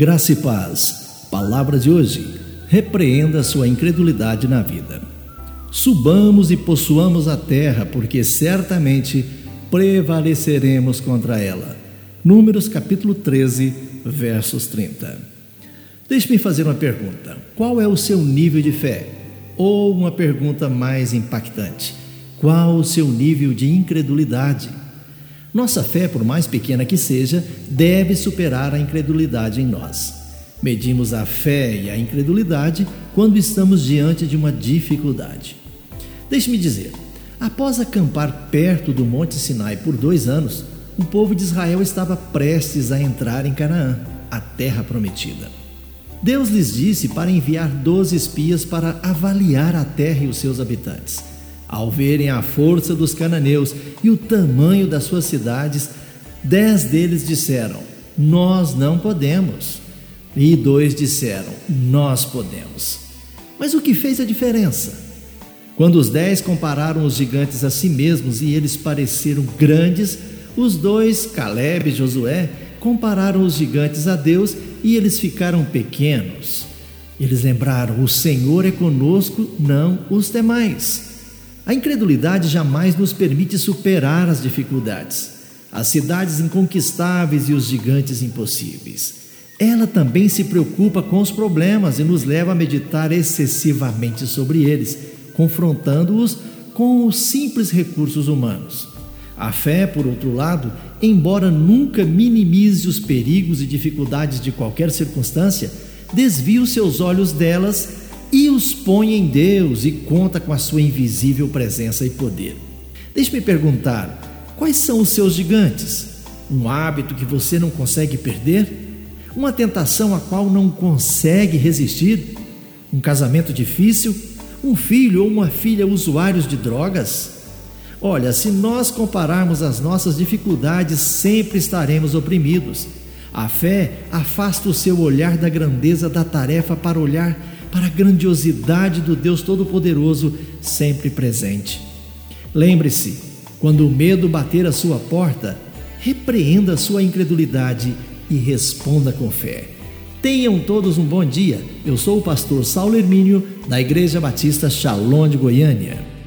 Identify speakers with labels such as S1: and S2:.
S1: Graça e paz. Palavra de hoje. Repreenda sua incredulidade na vida. Subamos e possuamos a terra, porque certamente prevaleceremos contra ela. Números capítulo 13, versos 30. Deixe-me fazer uma pergunta. Qual é o seu nível de fé? Ou uma pergunta mais impactante: qual o seu nível de incredulidade? Nossa fé, por mais pequena que seja, deve superar a incredulidade em nós. Medimos a fé e a incredulidade quando estamos diante de uma dificuldade. Deixe-me dizer: após acampar perto do Monte Sinai por dois anos, o povo de Israel estava prestes a entrar em Canaã, a terra prometida. Deus lhes disse para enviar doze espias para avaliar a terra e os seus habitantes. Ao verem a força dos cananeus e o tamanho das suas cidades, dez deles disseram: Nós não podemos. E dois disseram: Nós podemos. Mas o que fez a diferença? Quando os dez compararam os gigantes a si mesmos e eles pareceram grandes, os dois, Caleb e Josué, compararam os gigantes a Deus e eles ficaram pequenos. Eles lembraram: O Senhor é conosco, não os demais. A incredulidade jamais nos permite superar as dificuldades, as cidades inconquistáveis e os gigantes impossíveis. Ela também se preocupa com os problemas e nos leva a meditar excessivamente sobre eles, confrontando-os com os simples recursos humanos. A fé, por outro lado, embora nunca minimize os perigos e dificuldades de qualquer circunstância, desvia os seus olhos delas e os põe em Deus e conta com a sua invisível presença e poder. Deixe-me perguntar: quais são os seus gigantes? Um hábito que você não consegue perder? Uma tentação a qual não consegue resistir? Um casamento difícil? Um filho ou uma filha usuários de drogas? Olha, se nós compararmos as nossas dificuldades, sempre estaremos oprimidos. A fé afasta o seu olhar da grandeza da tarefa para olhar para a grandiosidade do Deus Todo-Poderoso sempre presente. Lembre-se, quando o medo bater a sua porta, repreenda a sua incredulidade e responda com fé. Tenham todos um bom dia. Eu sou o pastor Saulo Hermínio, da Igreja Batista Shalom de Goiânia.